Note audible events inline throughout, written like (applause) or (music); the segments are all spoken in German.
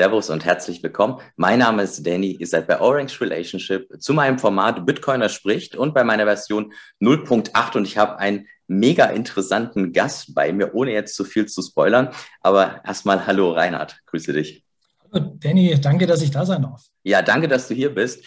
Servus und herzlich willkommen. Mein Name ist Danny, ihr seid bei Orange Relationship zu meinem Format Bitcoiner spricht und bei meiner Version 0.8 und ich habe einen mega interessanten Gast bei mir, ohne jetzt zu viel zu spoilern. Aber erstmal hallo Reinhard, grüße dich. Hallo Danny, danke, dass ich da sein darf. Ja, danke, dass du hier bist.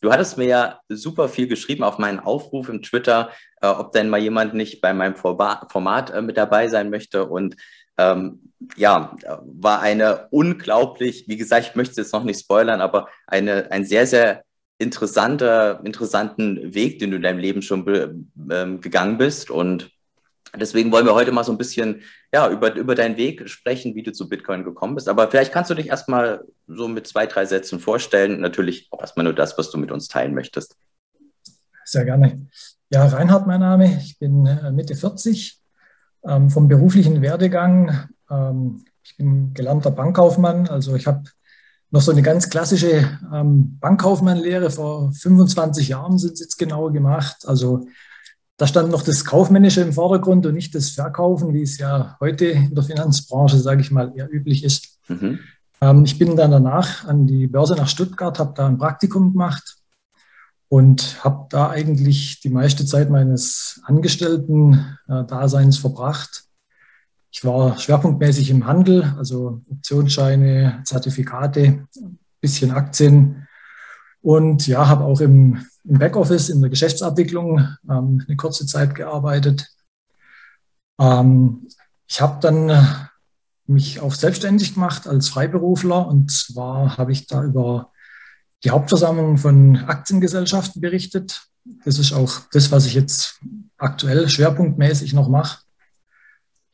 Du hattest mir ja super viel geschrieben auf meinen Aufruf im Twitter, äh, ob denn mal jemand nicht bei meinem Format äh, mit dabei sein möchte. Und ähm, ja, war eine unglaublich, wie gesagt, ich möchte es jetzt noch nicht spoilern, aber eine, ein sehr, sehr interessanter, interessanten Weg, den du in deinem Leben schon ähm, gegangen bist. Und Deswegen wollen wir heute mal so ein bisschen ja, über, über deinen Weg sprechen, wie du zu Bitcoin gekommen bist. Aber vielleicht kannst du dich erstmal so mit zwei, drei Sätzen vorstellen. Natürlich auch erstmal nur das, was du mit uns teilen möchtest. Sehr gerne. Ja, Reinhard, mein Name. Ich bin äh, Mitte 40, ähm, vom beruflichen Werdegang. Ähm, ich bin gelernter Bankkaufmann. Also ich habe noch so eine ganz klassische ähm, Bankkaufmannlehre vor 25 Jahren sind jetzt genau gemacht. Also da stand noch das Kaufmännische im Vordergrund und nicht das Verkaufen, wie es ja heute in der Finanzbranche, sage ich mal, eher üblich ist. Mhm. Ähm, ich bin dann danach an die Börse nach Stuttgart, habe da ein Praktikum gemacht und habe da eigentlich die meiste Zeit meines Angestellten-Daseins äh, verbracht. Ich war schwerpunktmäßig im Handel, also Optionsscheine, Zertifikate, bisschen Aktien und ja, habe auch im im Backoffice, in der Geschäftsabwicklung ähm, eine kurze Zeit gearbeitet. Ähm, ich habe dann mich auch selbstständig gemacht als Freiberufler und zwar habe ich da über die Hauptversammlung von Aktiengesellschaften berichtet. Das ist auch das, was ich jetzt aktuell schwerpunktmäßig noch mache.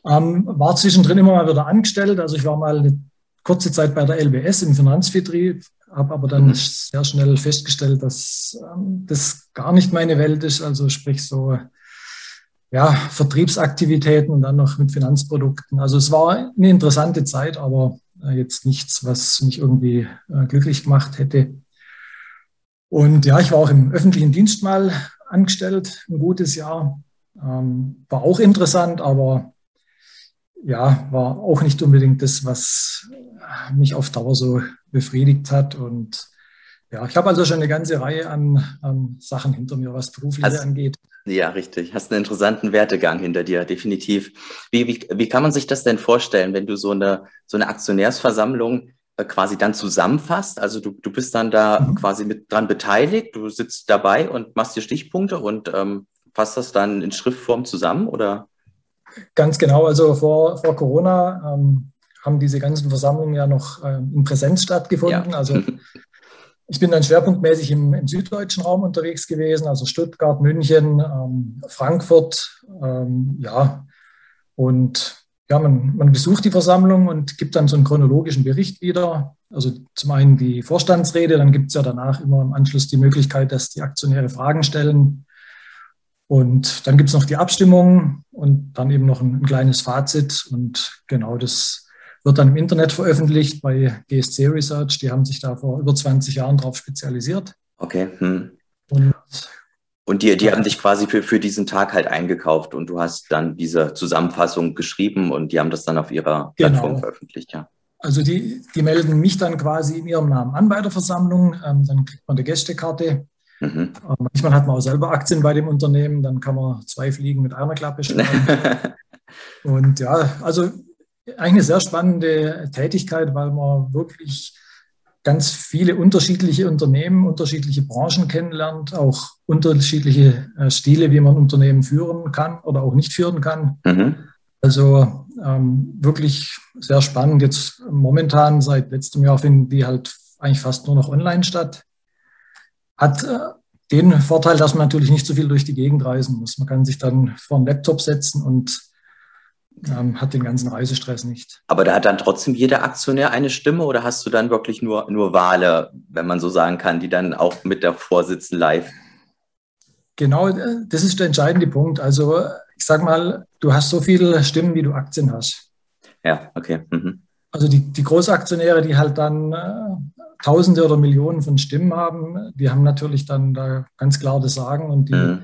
Ähm, war zwischendrin immer mal wieder angestellt. Also ich war mal eine kurze Zeit bei der LBS im Finanzvertrieb, habe aber dann mhm. sehr schnell festgestellt, dass ähm, das gar nicht meine Welt ist. Also sprich so ja, Vertriebsaktivitäten und dann noch mit Finanzprodukten. Also es war eine interessante Zeit, aber äh, jetzt nichts, was mich irgendwie äh, glücklich gemacht hätte. Und ja, ich war auch im öffentlichen Dienst mal angestellt, ein gutes Jahr. Ähm, war auch interessant, aber ja, war auch nicht unbedingt das, was mich auf Dauer so befriedigt hat. Und ja, ich habe also schon eine ganze Reihe an, an Sachen hinter mir, was berufliche angeht. Ja, richtig. Hast einen interessanten Wertegang hinter dir, definitiv. Wie, wie, wie kann man sich das denn vorstellen, wenn du so eine, so eine Aktionärsversammlung äh, quasi dann zusammenfasst? Also du, du bist dann da mhm. quasi mit dran beteiligt, du sitzt dabei und machst dir Stichpunkte und ähm, fasst das dann in Schriftform zusammen oder? Ganz genau. Also vor, vor Corona ähm, haben diese ganzen Versammlungen ja noch ähm, in Präsenz stattgefunden. Ja. Also (laughs) ich bin dann schwerpunktmäßig im, im, süddeutschen Raum unterwegs gewesen, also Stuttgart, München, ähm, Frankfurt, ähm, ja. Und ja, man, man, besucht die Versammlung und gibt dann so einen chronologischen Bericht wieder. Also zum einen die Vorstandsrede, dann gibt es ja danach immer im Anschluss die Möglichkeit, dass die Aktionäre Fragen stellen. Und dann gibt es noch die Abstimmung und dann eben noch ein, ein, kleines Fazit. Und genau das wird dann im Internet veröffentlicht bei GSC Research. Die haben sich da vor über 20 Jahren darauf spezialisiert. Okay. Hm. Und, und die, die haben dich quasi für, für diesen Tag halt eingekauft und du hast dann diese Zusammenfassung geschrieben und die haben das dann auf ihrer genau. Plattform veröffentlicht, ja. Also die, die melden mich dann quasi in ihrem Namen an bei der Versammlung. Ähm, dann kriegt man eine Gästekarte Mhm. Manchmal hat man auch selber Aktien bei dem Unternehmen, dann kann man zwei Fliegen mit einer Klappe schlagen. (laughs) und ja, also eine sehr spannende Tätigkeit, weil man wirklich ganz viele unterschiedliche Unternehmen, unterschiedliche Branchen kennenlernt, auch unterschiedliche äh, Stile, wie man Unternehmen führen kann oder auch nicht führen kann. Mhm. Also ähm, wirklich sehr spannend. Jetzt momentan seit letztem Jahr finden die halt eigentlich fast nur noch online statt. Hat äh, den Vorteil, dass man natürlich nicht so viel durch die Gegend reisen muss. Man kann sich dann vor einen Laptop setzen und ähm, hat den ganzen Reisestress nicht. Aber da hat dann trotzdem jeder Aktionär eine Stimme oder hast du dann wirklich nur, nur Wale, wenn man so sagen kann, die dann auch mit davor sitzen live? Genau, äh, das ist der entscheidende Punkt. Also ich sage mal, du hast so viele Stimmen, wie du Aktien hast. Ja, okay. Mhm. Also die, die Großaktionäre, die halt dann äh, Tausende oder Millionen von Stimmen haben, die haben natürlich dann da ganz klar das Sagen und die, mhm.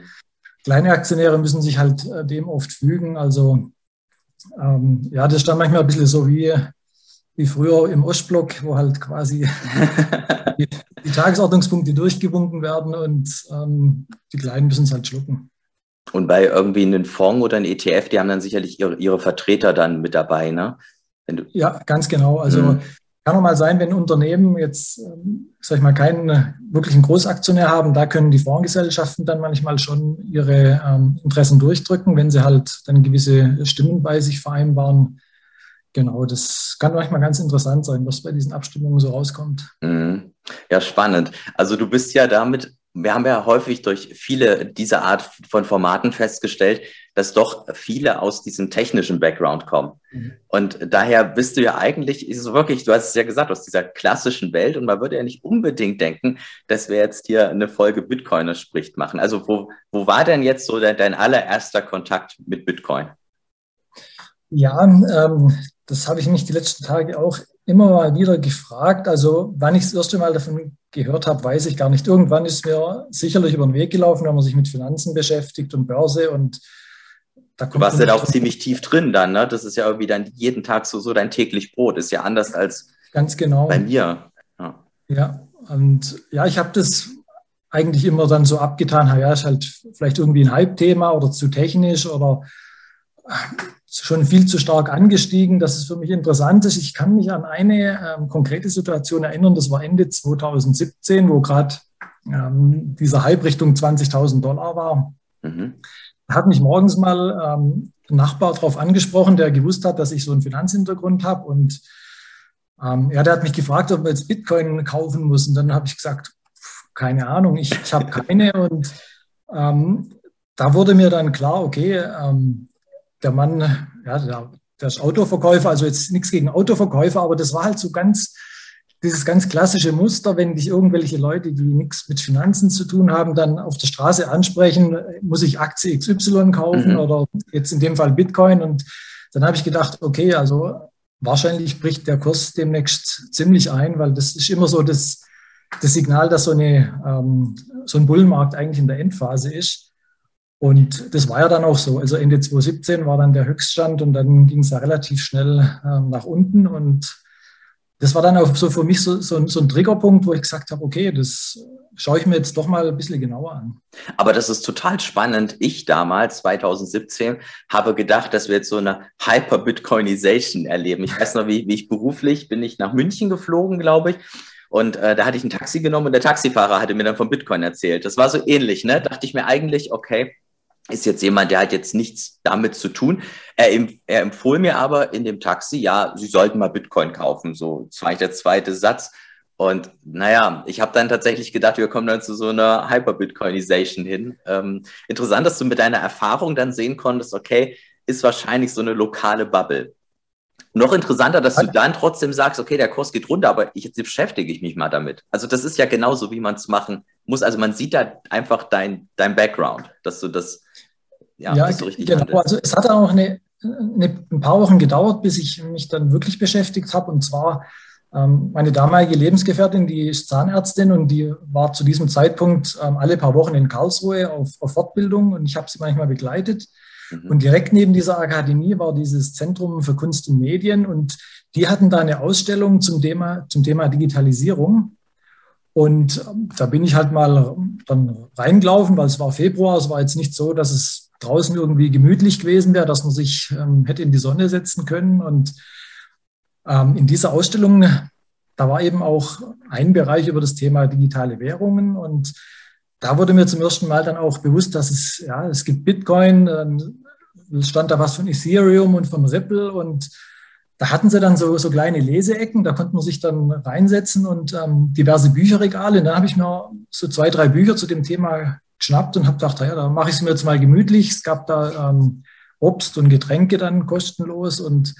kleine Aktionäre müssen sich halt äh, dem oft fügen. Also ähm, ja, das stand manchmal ein bisschen so wie, wie früher im Ostblock, wo halt quasi die, (laughs) die, Tagesordnungspunkte durchgewunken werden und ähm, die Kleinen müssen es halt schlucken. Und bei irgendwie einem Fonds oder einem ETF, die haben dann sicherlich ihre, ihre Vertreter dann mit dabei, ne? ja, ganz genau. Also mhm. Kann auch mal sein, wenn Unternehmen jetzt, ähm, sag ich mal, keinen wirklichen Großaktionär haben, da können die Fondsgesellschaften dann manchmal schon ihre ähm, Interessen durchdrücken, wenn sie halt dann gewisse Stimmen bei sich vereinbaren. Genau, das kann manchmal ganz interessant sein, was bei diesen Abstimmungen so rauskommt. Mhm. Ja, spannend. Also du bist ja damit wir haben ja häufig durch viele dieser Art von Formaten festgestellt, dass doch viele aus diesem technischen Background kommen. Mhm. Und daher bist du ja eigentlich, ist es wirklich, du hast es ja gesagt, aus dieser klassischen Welt und man würde ja nicht unbedingt denken, dass wir jetzt hier eine Folge Bitcoiner spricht machen. Also wo, wo war denn jetzt so dein, dein allererster Kontakt mit Bitcoin? Ja, ähm, das habe ich mich die letzten Tage auch immer mal wieder gefragt. Also wann ich das erste Mal davon gehört habe, weiß ich gar nicht. Irgendwann ist mir sicherlich über den Weg gelaufen, wenn man sich mit Finanzen beschäftigt und Börse und da Du warst ja da auch ziemlich tief drin dann, ne? Das ist ja irgendwie dann jeden Tag so, so dein täglich Brot. Ist ja anders als ganz genau. bei mir. Ja, ja und ja, ich habe das eigentlich immer dann so abgetan, ja, ist halt vielleicht irgendwie ein Hype-Thema oder zu technisch oder schon viel zu stark angestiegen, dass es für mich interessant ist. Ich kann mich an eine ähm, konkrete Situation erinnern, das war Ende 2017, wo gerade ähm, dieser Hype Richtung 20.000 Dollar war. Mhm. Hat mich morgens mal ähm, ein Nachbar darauf angesprochen, der gewusst hat, dass ich so einen Finanzhintergrund habe. Und ähm, ja, der hat mich gefragt, ob man jetzt Bitcoin kaufen muss. Und dann habe ich gesagt, keine Ahnung, ich, ich habe keine. (laughs) Und ähm, da wurde mir dann klar, okay, ähm, der Mann, ja, der, der ist Autoverkäufer, also jetzt nichts gegen Autoverkäufer, aber das war halt so ganz, dieses ganz klassische Muster, wenn dich irgendwelche Leute, die nichts mit Finanzen zu tun haben, dann auf der Straße ansprechen, muss ich Aktie XY kaufen mhm. oder jetzt in dem Fall Bitcoin. Und dann habe ich gedacht, okay, also wahrscheinlich bricht der Kurs demnächst ziemlich ein, weil das ist immer so das, das Signal, dass so, eine, ähm, so ein Bullenmarkt eigentlich in der Endphase ist. Und das war ja dann auch so. Also Ende 2017 war dann der Höchststand und dann ging es ja relativ schnell ähm, nach unten. Und das war dann auch so für mich so, so, so ein Triggerpunkt, wo ich gesagt habe, okay, das schaue ich mir jetzt doch mal ein bisschen genauer an. Aber das ist total spannend. Ich damals, 2017, habe gedacht, dass wir jetzt so eine Hyper-Bitcoinization erleben. Ich weiß noch, wie, wie ich beruflich bin ich nach München geflogen, glaube ich. Und äh, da hatte ich ein Taxi genommen und der Taxifahrer hatte mir dann von Bitcoin erzählt. Das war so ähnlich, ne? Dachte ich mir eigentlich, okay, ist jetzt jemand, der hat jetzt nichts damit zu tun. Er, er empfohl mir aber in dem Taxi, ja, Sie sollten mal Bitcoin kaufen. So, das war der zweite Satz. Und naja, ich habe dann tatsächlich gedacht, wir kommen dann zu so einer Hyper-Bitcoinization hin. Ähm, interessant, dass du mit deiner Erfahrung dann sehen konntest, okay, ist wahrscheinlich so eine lokale Bubble. Noch interessanter, dass du dann trotzdem sagst, okay, der Kurs geht runter, aber ich, jetzt beschäftige ich mich mal damit. Also das ist ja genauso, wie man es machen muss. Also man sieht da einfach dein, dein Background, dass du das, ja, ja so richtig genau. Handelst. Also es hat auch eine, eine, ein paar Wochen gedauert, bis ich mich dann wirklich beschäftigt habe. Und zwar ähm, meine damalige Lebensgefährtin, die ist Zahnärztin und die war zu diesem Zeitpunkt ähm, alle paar Wochen in Karlsruhe auf, auf Fortbildung und ich habe sie manchmal begleitet. Mhm. Und direkt neben dieser Akademie war dieses Zentrum für Kunst und Medien und die hatten da eine Ausstellung zum Thema, zum Thema Digitalisierung. Und ähm, da bin ich halt mal dann reingelaufen, weil es war Februar. Es war jetzt nicht so, dass es draußen irgendwie gemütlich gewesen wäre, dass man sich ähm, hätte in die Sonne setzen können. Und ähm, in dieser Ausstellung, da war eben auch ein Bereich über das Thema digitale Währungen. Und da wurde mir zum ersten Mal dann auch bewusst, dass es, ja, es gibt Bitcoin, dann stand da was von Ethereum und von Ripple und da hatten sie dann so, so kleine Leseecken, da konnte man sich dann reinsetzen und ähm, diverse Bücherregale. Und dann habe ich mir so zwei, drei Bücher zu dem Thema geschnappt und habe gedacht, ja, da mache ich es mir jetzt mal gemütlich. Es gab da ähm, Obst und Getränke dann kostenlos und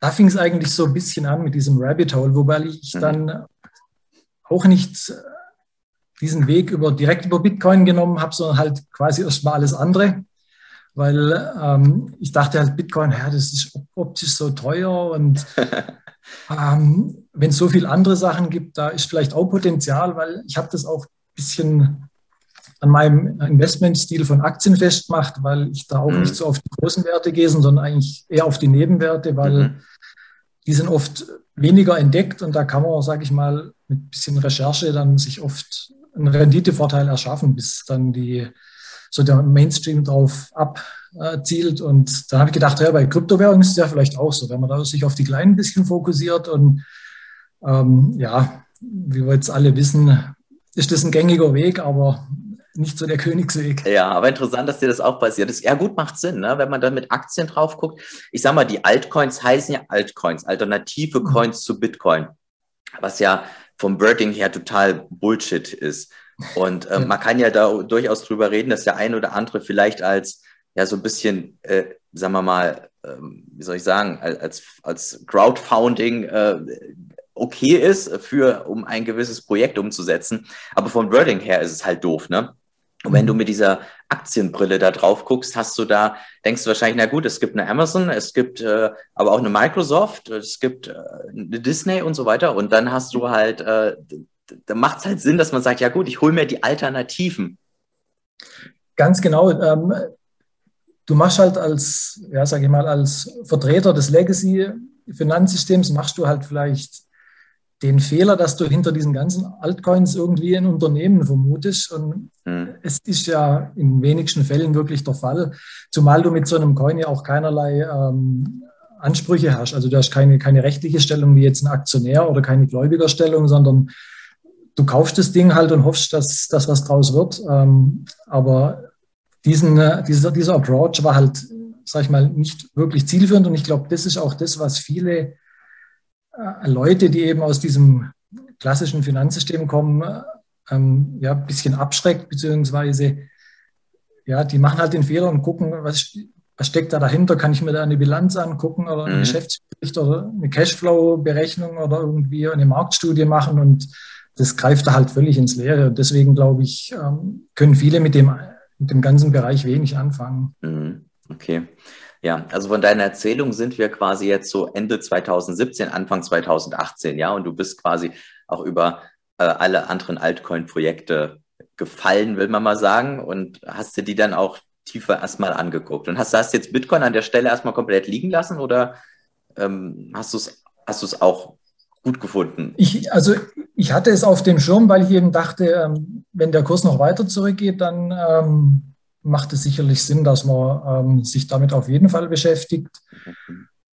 da fing es eigentlich so ein bisschen an mit diesem Rabbit Hole, wobei ich mhm. dann auch nicht diesen Weg über, direkt über Bitcoin genommen habe, sondern halt quasi erstmal alles andere. Weil ähm, ich dachte halt, Bitcoin, ja, das ist optisch so teuer und (laughs) ähm, wenn es so viele andere Sachen gibt, da ist vielleicht auch Potenzial, weil ich habe das auch ein bisschen an meinem Investmentstil von Aktien festgemacht, weil ich da auch mhm. nicht so auf die großen Werte gehe, sondern eigentlich eher auf die Nebenwerte, weil mhm. die sind oft weniger entdeckt und da kann man, sage ich mal, mit ein bisschen Recherche dann sich oft einen Renditevorteil erschaffen, bis dann die so der Mainstream drauf abzielt. Und da habe ich gedacht, ja, bei Kryptowährungen ist es ja vielleicht auch so, wenn man da sich auf die Kleinen ein bisschen fokussiert und ähm, ja, wie wir jetzt alle wissen, ist das ein gängiger Weg, aber nicht so der Königsweg. Ja, aber interessant, dass dir das auch passiert ist. Ja, gut, macht Sinn, ne? wenn man dann mit Aktien drauf guckt. Ich sag mal, die Altcoins heißen ja Altcoins, alternative mhm. Coins zu Bitcoin, was ja vom Wording her total Bullshit ist. Und (laughs) äh, man kann ja da durchaus drüber reden, dass der ein oder andere vielleicht als ja so ein bisschen, äh, sagen wir mal, ähm, wie soll ich sagen, als, als Crowdfunding äh, okay ist, für, um ein gewisses Projekt umzusetzen. Aber vom Wording her ist es halt doof, ne? Und wenn du mhm. mit dieser Aktienbrille da drauf guckst, hast du da, denkst du wahrscheinlich, na gut, es gibt eine Amazon, es gibt äh, aber auch eine Microsoft, es gibt äh, eine Disney und so weiter. Und dann hast du halt, äh, da macht es halt Sinn, dass man sagt, ja gut, ich hole mir die Alternativen. Ganz genau. Ähm, du machst halt als, ja, sage ich mal, als Vertreter des Legacy-Finanzsystems, machst du halt vielleicht den Fehler, dass du hinter diesen ganzen Altcoins irgendwie ein Unternehmen vermutest. Und mhm. es ist ja in wenigsten Fällen wirklich der Fall, zumal du mit so einem Coin ja auch keinerlei ähm, Ansprüche hast. Also du hast keine, keine rechtliche Stellung wie jetzt ein Aktionär oder keine Gläubigerstellung, sondern du kaufst das Ding halt und hoffst, dass, dass was draus wird. Ähm, aber diesen, äh, dieser, dieser Approach war halt, sag ich mal, nicht wirklich zielführend. Und ich glaube, das ist auch das, was viele Leute, die eben aus diesem klassischen Finanzsystem kommen, ähm, ja, ein bisschen abschreckt, beziehungsweise ja, die machen halt den Fehler und gucken, was, was steckt da dahinter? Kann ich mir da eine Bilanz angucken oder einen mhm. Geschäftsbericht oder eine Cashflow-Berechnung oder irgendwie eine Marktstudie machen und das greift da halt völlig ins Leere. Und deswegen glaube ich, ähm, können viele mit dem, mit dem ganzen Bereich wenig anfangen. Mhm. Okay. Ja, also von deiner Erzählung sind wir quasi jetzt so Ende 2017, Anfang 2018, ja, und du bist quasi auch über äh, alle anderen Altcoin-Projekte gefallen, will man mal sagen, und hast dir die dann auch tiefer erstmal angeguckt. Und hast, hast jetzt Bitcoin an der Stelle erstmal komplett liegen lassen oder ähm, hast du es hast auch gut gefunden? Ich, also ich hatte es auf dem Schirm, weil ich eben dachte, ähm, wenn der Kurs noch weiter zurückgeht, dann ähm, macht es sicherlich Sinn, dass man ähm, sich damit auf jeden Fall beschäftigt.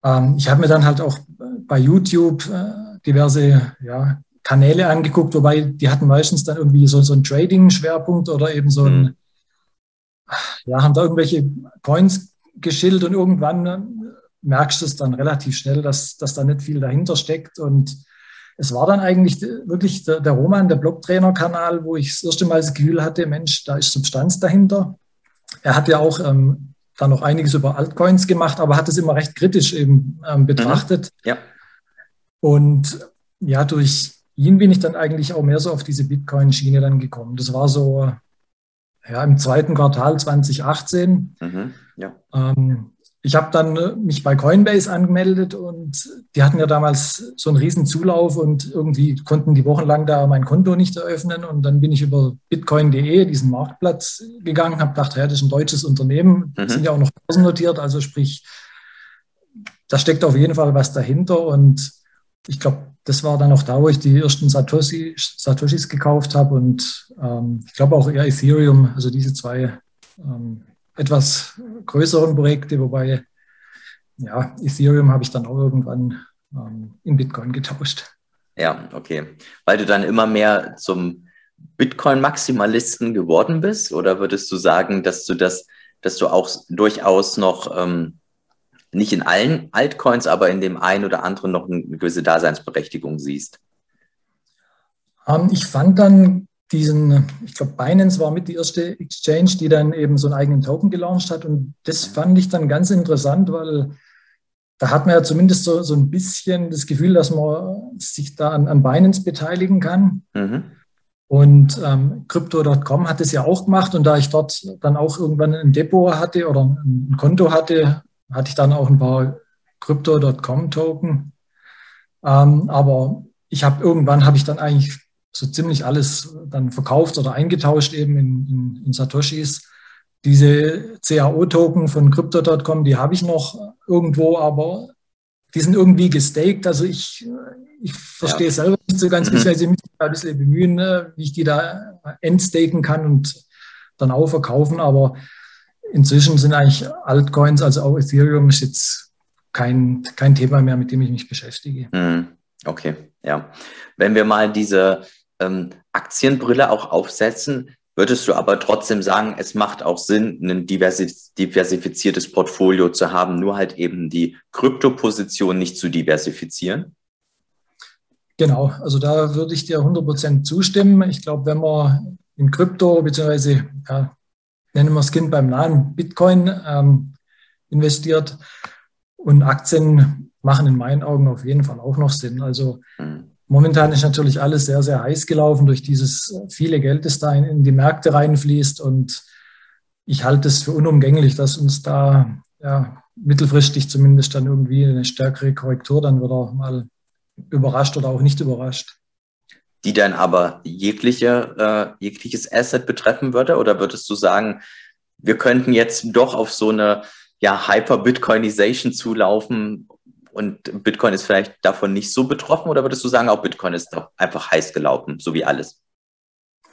Ähm, ich habe mir dann halt auch bei YouTube äh, diverse ja, Kanäle angeguckt, wobei die hatten meistens dann irgendwie so, so einen Trading-Schwerpunkt oder eben so ein, mhm. ja, haben da irgendwelche Coins geschildert und irgendwann äh, merkst du es dann relativ schnell, dass, dass da nicht viel dahinter steckt und es war dann eigentlich wirklich der, der Roman, der Blogtrainer-Kanal, wo ich das erste Mal das Gefühl hatte, Mensch, da ist Substanz dahinter er hat ja auch ähm, dann noch einiges über Altcoins gemacht, aber hat es immer recht kritisch eben ähm, mhm. betrachtet. Mhm. Ja. Und ja, durch ihn bin ich dann eigentlich auch mehr so auf diese Bitcoin-Schiene dann gekommen. Das war so ja, im zweiten Quartal 2018. Mhm. Ja. Ähm, ich habe dann äh, mich bei Coinbase angemeldet und die hatten ja damals so einen riesen Zulauf und irgendwie konnten die wochenlang da mein Konto nicht eröffnen. Und dann bin ich über bitcoin.de, diesen Marktplatz gegangen, habe gedacht, ja, das ist ein deutsches Unternehmen, mhm. sind ja auch noch börsennotiert, also sprich, da steckt auf jeden Fall was dahinter. Und ich glaube, das war dann auch da, wo ich die ersten Satoshi, Satoshis gekauft habe und ähm, ich glaube auch eher Ethereum, also diese zwei ähm, etwas größeren Projekte, wobei ja, Ethereum habe ich dann auch irgendwann ähm, in Bitcoin getauscht. Ja, okay. Weil du dann immer mehr zum Bitcoin-Maximalisten geworden bist? Oder würdest du sagen, dass du das, dass du auch durchaus noch ähm, nicht in allen Altcoins, aber in dem einen oder anderen noch eine gewisse Daseinsberechtigung siehst? Ähm, ich fand dann diesen, ich glaube, Binance war mit die erste Exchange, die dann eben so einen eigenen Token gelauncht hat. Und das fand ich dann ganz interessant, weil da hat man ja zumindest so, so ein bisschen das Gefühl, dass man sich da an, an Binance beteiligen kann. Mhm. Und ähm, Crypto.com hat es ja auch gemacht. Und da ich dort dann auch irgendwann ein Depot hatte oder ein Konto hatte, hatte ich dann auch ein paar Crypto.com Token. Ähm, aber ich habe irgendwann habe ich dann eigentlich so ziemlich alles dann verkauft oder eingetauscht eben in, in, in Satoshis. Diese CAO-Token von Crypto.com, die habe ich noch irgendwo, aber die sind irgendwie gestaked. Also ich, ich verstehe ja. selber nicht so ganz, mhm. beziehungsweise mich ein bisschen bemühen, ne, wie ich die da entstaken kann und dann auch verkaufen. Aber inzwischen sind eigentlich Altcoins, also auch Ethereum, ist jetzt kein, kein Thema mehr, mit dem ich mich beschäftige. Mhm. Okay, ja. Wenn wir mal diese ähm, Aktienbrille auch aufsetzen, würdest du aber trotzdem sagen, es macht auch Sinn, ein diversifiziertes Portfolio zu haben, nur halt eben die Kryptoposition nicht zu diversifizieren? Genau, also da würde ich dir 100% zustimmen. Ich glaube, wenn man in Krypto, beziehungsweise ja, nennen wir das Kind beim Namen Bitcoin ähm, investiert und Aktien machen in meinen Augen auf jeden Fall auch noch Sinn. Also mhm. Momentan ist natürlich alles sehr, sehr heiß gelaufen durch dieses viele Geld, das da in, die Märkte reinfließt und ich halte es für unumgänglich, dass uns da ja, mittelfristig zumindest dann irgendwie eine stärkere Korrektur dann wieder mal überrascht oder auch nicht überrascht. Die dann aber jegliche, äh, jegliches Asset betreffen würde? Oder würdest du sagen, wir könnten jetzt doch auf so eine ja, Hyper-Bitcoinization zulaufen und Bitcoin ist vielleicht davon nicht so betroffen? Oder würdest du sagen, auch Bitcoin ist doch einfach heiß gelaufen, so wie alles?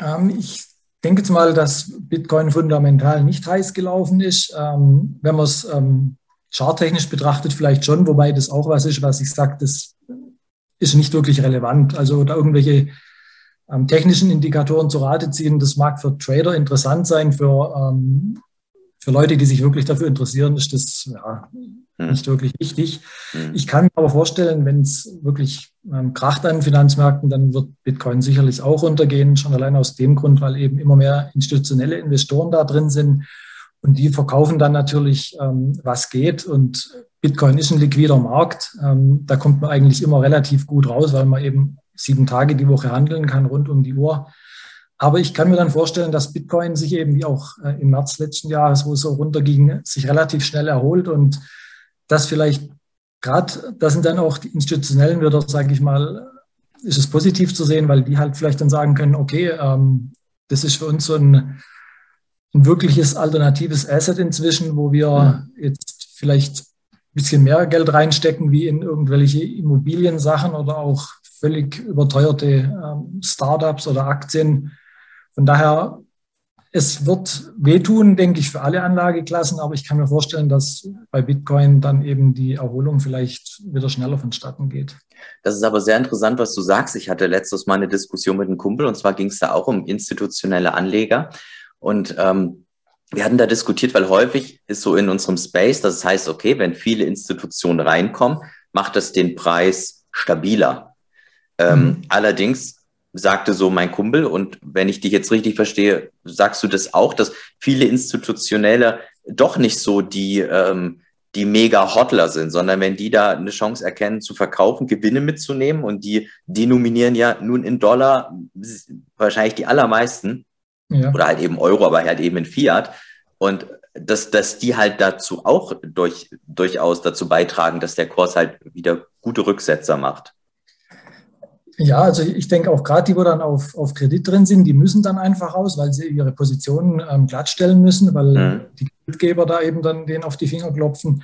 Ähm, ich denke jetzt mal, dass Bitcoin fundamental nicht heiß gelaufen ist. Ähm, wenn man es ähm, charttechnisch betrachtet, vielleicht schon, wobei das auch was ist, was ich sage, das ist nicht wirklich relevant. Also da irgendwelche ähm, technischen Indikatoren zu Rate ziehen, das mag für Trader interessant sein, für, ähm, für Leute, die sich wirklich dafür interessieren, ist das ja, hm. nicht wirklich wichtig. Hm. Ich kann mir aber vorstellen, wenn es wirklich ähm, kracht an Finanzmärkten, dann wird Bitcoin sicherlich auch runtergehen, schon allein aus dem Grund, weil eben immer mehr institutionelle Investoren da drin sind. Und die verkaufen dann natürlich, ähm, was geht. Und Bitcoin ist ein liquider Markt. Ähm, da kommt man eigentlich immer relativ gut raus, weil man eben sieben Tage die Woche handeln kann, rund um die Uhr. Aber ich kann mir dann vorstellen, dass Bitcoin sich eben wie auch äh, im März letzten Jahres, wo es so runterging, sich relativ schnell erholt und dass vielleicht gerade, das sind dann auch die institutionellen wieder, sage ich mal, ist es positiv zu sehen, weil die halt vielleicht dann sagen können, okay, ähm, das ist für uns so ein, ein wirkliches alternatives Asset inzwischen, wo wir jetzt vielleicht bisschen mehr Geld reinstecken wie in irgendwelche Immobiliensachen oder auch völlig überteuerte ähm, Startups oder Aktien. Von daher, es wird wehtun, denke ich, für alle Anlageklassen, aber ich kann mir vorstellen, dass bei Bitcoin dann eben die Erholung vielleicht wieder schneller vonstatten geht. Das ist aber sehr interessant, was du sagst. Ich hatte letztes Mal eine Diskussion mit einem Kumpel und zwar ging es da auch um institutionelle Anleger. Und ähm, wir hatten da diskutiert, weil häufig ist so in unserem Space, das heißt, okay, wenn viele Institutionen reinkommen, macht das den Preis stabiler. Ähm, mhm. Allerdings sagte so mein Kumpel, und wenn ich dich jetzt richtig verstehe, sagst du das auch, dass viele Institutionelle doch nicht so die, ähm, die Mega-Hotler sind, sondern wenn die da eine Chance erkennen, zu verkaufen, Gewinne mitzunehmen und die denominieren ja nun in Dollar wahrscheinlich die allermeisten, ja. oder halt eben Euro, aber halt eben in Fiat. Und dass, dass die halt dazu auch durch, durchaus dazu beitragen, dass der Kurs halt wieder gute Rücksetzer macht. Ja, also ich denke auch gerade die, wo dann auf, auf Kredit drin sind, die müssen dann einfach raus, weil sie ihre Positionen ähm, glattstellen müssen, weil mhm. die Kreditgeber da eben dann denen auf die Finger klopfen.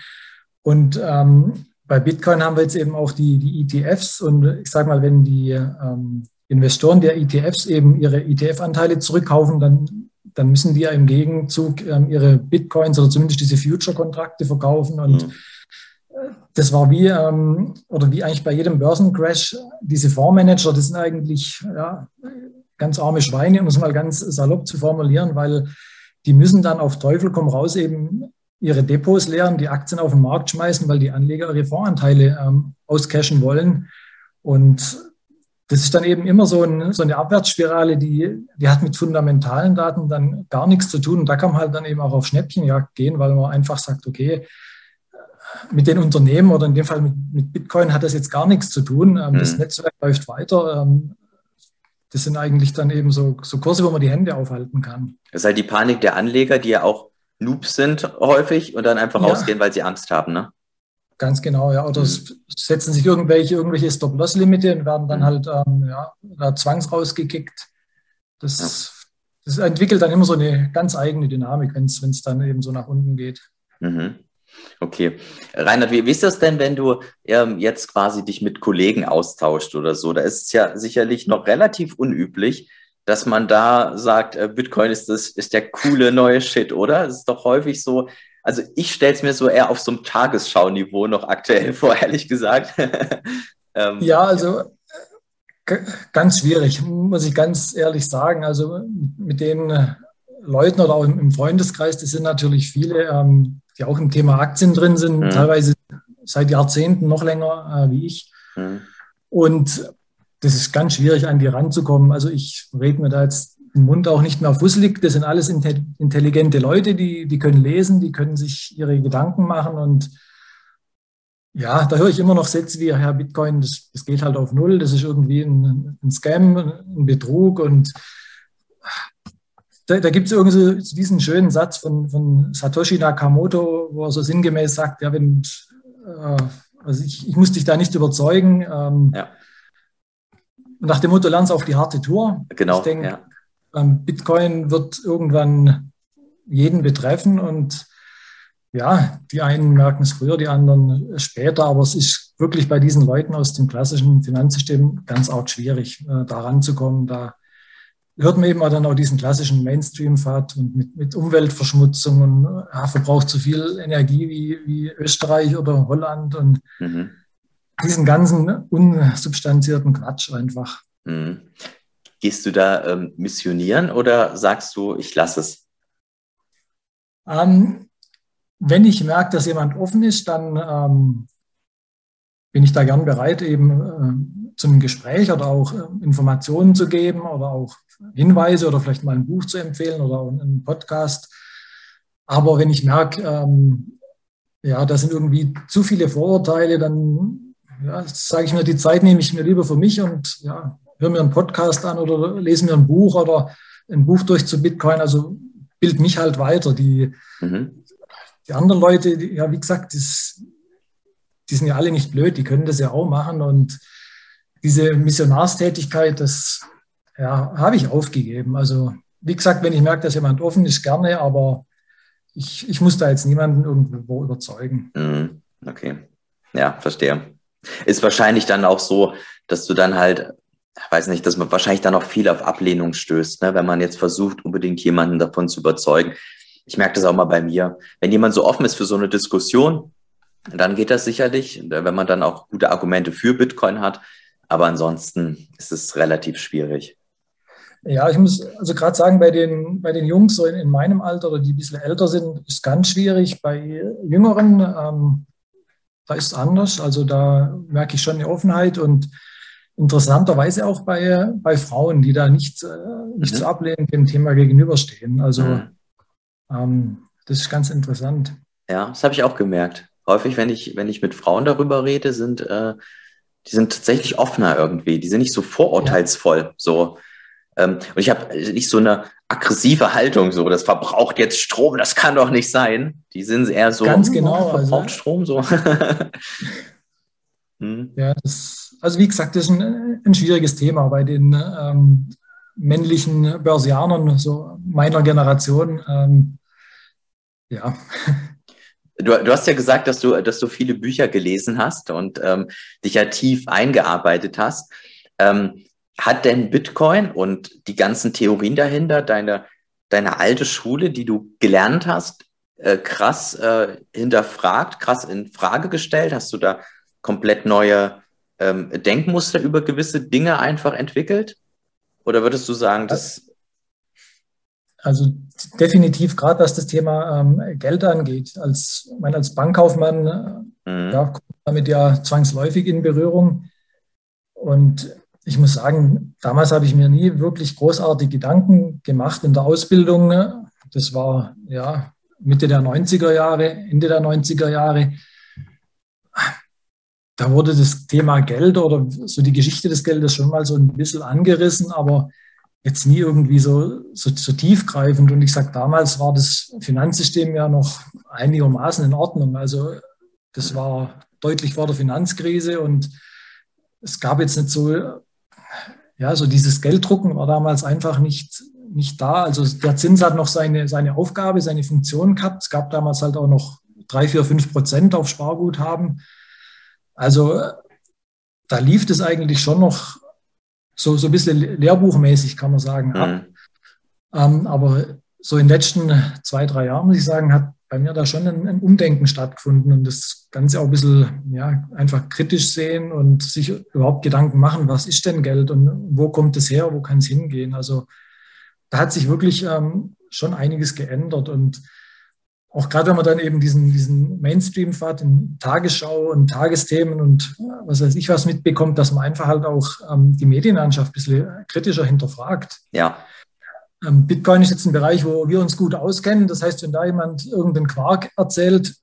Und ähm, bei Bitcoin haben wir jetzt eben auch die, die ETFs und ich sage mal, wenn die ähm, Investoren der ETFs eben ihre ETF-Anteile zurückkaufen, dann, dann müssen die ja im Gegenzug ähm, ihre Bitcoins oder zumindest diese Future-Kontrakte verkaufen. Und mhm. Das war wie, ähm, oder wie eigentlich bei jedem Börsencrash, diese Fondsmanager, das sind eigentlich ja, ganz arme Schweine, um es mal ganz salopp zu formulieren, weil die müssen dann auf Teufel komm raus eben ihre Depots leeren, die Aktien auf den Markt schmeißen, weil die Anleger ihre Fondsanteile ähm, auscashen wollen. Und das ist dann eben immer so, ein, so, eine Abwärtsspirale, die, die hat mit fundamentalen Daten dann gar nichts zu tun. Und da kann man halt dann eben auch auf Schnäppchenjagd gehen, weil man einfach sagt, okay, mit den Unternehmen oder in dem Fall mit, mit Bitcoin hat das jetzt gar nichts zu tun. Ähm, mhm. Das Netzwerk läuft weiter. Ähm, das sind eigentlich dann eben so, so Kurse, wo man die Hände aufhalten kann. Das ist halt die Panik der Anleger, die ja auch Noobs sind häufig und dann einfach ja. rausgehen, weil sie Angst haben, ne? Ganz genau, ja. Oder mhm. setzen sich irgendwelche, irgendwelche Stop-Loss-Limite und werden dann mhm. halt ähm, ja, da zwangsrausgekickt. Das, ja. das entwickelt dann immer so eine ganz eigene Dynamik, wenn es dann eben so nach unten geht. Mhm. Okay. Reinhard, wie, wie, ist das denn, wenn du ähm, jetzt quasi dich mit Kollegen austauscht oder so? Da ist es ja sicherlich noch relativ unüblich, dass man da sagt, äh, Bitcoin ist, das, ist der coole neue Shit, oder? Es ist doch häufig so, also ich stelle es mir so eher auf so einem Tagesschau-Niveau noch aktuell (laughs) vor, ehrlich gesagt. (laughs) ähm, ja, also ganz schwierig, muss ich ganz ehrlich sagen. Also mit den äh, Leuten oder auch im Freundeskreis, das sind natürlich viele, ähm, die auch im Thema Aktien drin sind, mhm. teilweise seit Jahrzehnten noch länger äh, wie ich. Mhm. Und das ist ganz schwierig, an die ranzukommen. Also ich rede mir da jetzt den Mund auch nicht mehr fusselig. Das sind alles intelligente Leute, die, die können lesen, die können sich ihre Gedanken machen. Und ja, da höre ich immer noch Sätze wie, Herr Bitcoin, das, das geht halt auf Null, das ist irgendwie ein, ein Scam, ein Betrug. Und da, da gibt es irgendwie so diesen schönen Satz von, von Satoshi Nakamoto, wo er so sinngemäß sagt, ja, wenn, äh, also ich, ich muss dich da nicht überzeugen. Ähm, ja. Nach dem Motto, lern's auf die harte Tour. Genau. Ich denke, ja. ähm, Bitcoin wird irgendwann jeden betreffen und ja, die einen merken es früher, die anderen später, aber es ist wirklich bei diesen Leuten aus dem klassischen Finanzsystem ganz arg schwierig, äh, da ranzukommen. Da hört man eben auch dann auch diesen klassischen Mainstream-Pfad und mit, mit Umweltverschmutzung und ja, verbraucht so viel Energie wie, wie Österreich oder Holland und mhm. diesen ganzen unsubstanzierten Quatsch einfach. Mhm. Gehst du da ähm, missionieren oder sagst du, ich lasse es? Ähm, wenn ich merke, dass jemand offen ist, dann ähm, bin ich da gern bereit, eben äh, zum Gespräch oder auch äh, Informationen zu geben oder auch Hinweise oder vielleicht mal ein Buch zu empfehlen oder einen Podcast. Aber wenn ich merke, ähm, ja, da sind irgendwie zu viele Vorurteile, dann ja, sage ich mir, die Zeit nehme ich mir lieber für mich und ja, höre mir einen Podcast an oder lese mir ein Buch oder ein Buch durch zu Bitcoin. Also bild mich halt weiter. Die, mhm. die anderen Leute, die, ja, wie gesagt, das, die sind ja alle nicht blöd, die können das ja auch machen. Und diese Missionarstätigkeit, das ja, habe ich aufgegeben. Also, wie gesagt, wenn ich merke, dass jemand offen ist, gerne, aber ich, ich muss da jetzt niemanden irgendwo überzeugen. Mhm. Okay. Ja, verstehe. Ist wahrscheinlich dann auch so, dass du dann halt, weiß nicht, dass man wahrscheinlich dann auch viel auf Ablehnung stößt, ne? wenn man jetzt versucht, unbedingt jemanden davon zu überzeugen. Ich merke das auch mal bei mir. Wenn jemand so offen ist für so eine Diskussion, dann geht das sicherlich, wenn man dann auch gute Argumente für Bitcoin hat. Aber ansonsten ist es relativ schwierig. Ja, ich muss also gerade sagen, bei den, bei den Jungs so in, in, meinem Alter oder die ein bisschen älter sind, ist ganz schwierig. Bei Jüngeren, ähm, da ist es anders. Also da merke ich schon eine Offenheit und interessanterweise auch bei, bei Frauen, die da nicht, äh, nicht mhm. zu ablehnen dem Thema gegenüberstehen. Also mhm. ähm, das ist ganz interessant. Ja, das habe ich auch gemerkt. Häufig, wenn ich, wenn ich mit Frauen darüber rede, sind äh, die sind tatsächlich offener irgendwie. Die sind nicht so vorurteilsvoll. Ja. So, ähm, und ich habe nicht so eine aggressive Haltung, so, das verbraucht jetzt Strom, das kann doch nicht sein. Die sind eher so, ganz genau, oh, verbraucht also, Strom so. (laughs) hm. Ja, das, also wie gesagt, das ist ein, ein schwieriges Thema bei den ähm, männlichen Börsianern, so meiner Generation. Ähm, ja. (laughs) Du, du, hast ja gesagt, dass du, dass du viele Bücher gelesen hast und ähm, dich ja tief eingearbeitet hast. Ähm, hat denn Bitcoin und die ganzen Theorien dahinter, deine, deine alte Schule, die du gelernt hast, äh, krass äh, hinterfragt, krass in Frage gestellt? Hast du da komplett neue ähm, Denkmuster über gewisse Dinge einfach entwickelt? Oder würdest du sagen, dass. Also definitiv gerade was das Thema ähm, Geld angeht. Als, mein, als Bankkaufmann äh, mhm. ja, kommt damit ja zwangsläufig in Berührung. Und ich muss sagen, damals habe ich mir nie wirklich großartige Gedanken gemacht in der Ausbildung. Das war ja Mitte der 90er Jahre, Ende der 90er Jahre. Da wurde das Thema Geld oder so die Geschichte des Geldes schon mal so ein bisschen angerissen, aber jetzt nie irgendwie so, so, so tiefgreifend. Und ich sage, damals war das Finanzsystem ja noch einigermaßen in Ordnung. Also das war deutlich vor der Finanzkrise und es gab jetzt nicht so, ja, so dieses Gelddrucken war damals einfach nicht, nicht da. Also der Zins hat noch seine, seine Aufgabe, seine Funktion gehabt. Es gab damals halt auch noch drei, vier, fünf Prozent auf Sparguthaben. Also da lief es eigentlich schon noch so, so ein bisschen lehrbuchmäßig, kann man sagen, ab. Mhm. Ähm, aber so in den letzten zwei, drei Jahren, muss ich sagen, hat bei mir da schon ein, ein, Umdenken stattgefunden und das Ganze auch ein bisschen ja, einfach kritisch sehen und sich überhaupt Gedanken machen, was ist denn Geld und wo kommt es her, wo kann es hingehen. Also da hat sich wirklich ähm, schon einiges geändert und auch gerade wenn man dann eben diesen, diesen Mainstream-Pfad in Tagesschau und Tagesthemen und was weiß ich was mitbekommt, dass man einfach halt auch ähm, die Medienlandschaft ein bisschen kritischer hinterfragt. Ja. Ähm, Bitcoin ist jetzt ein Bereich, wo wir uns gut auskennen. Das heißt, wenn da jemand irgendeinen Quark erzählt,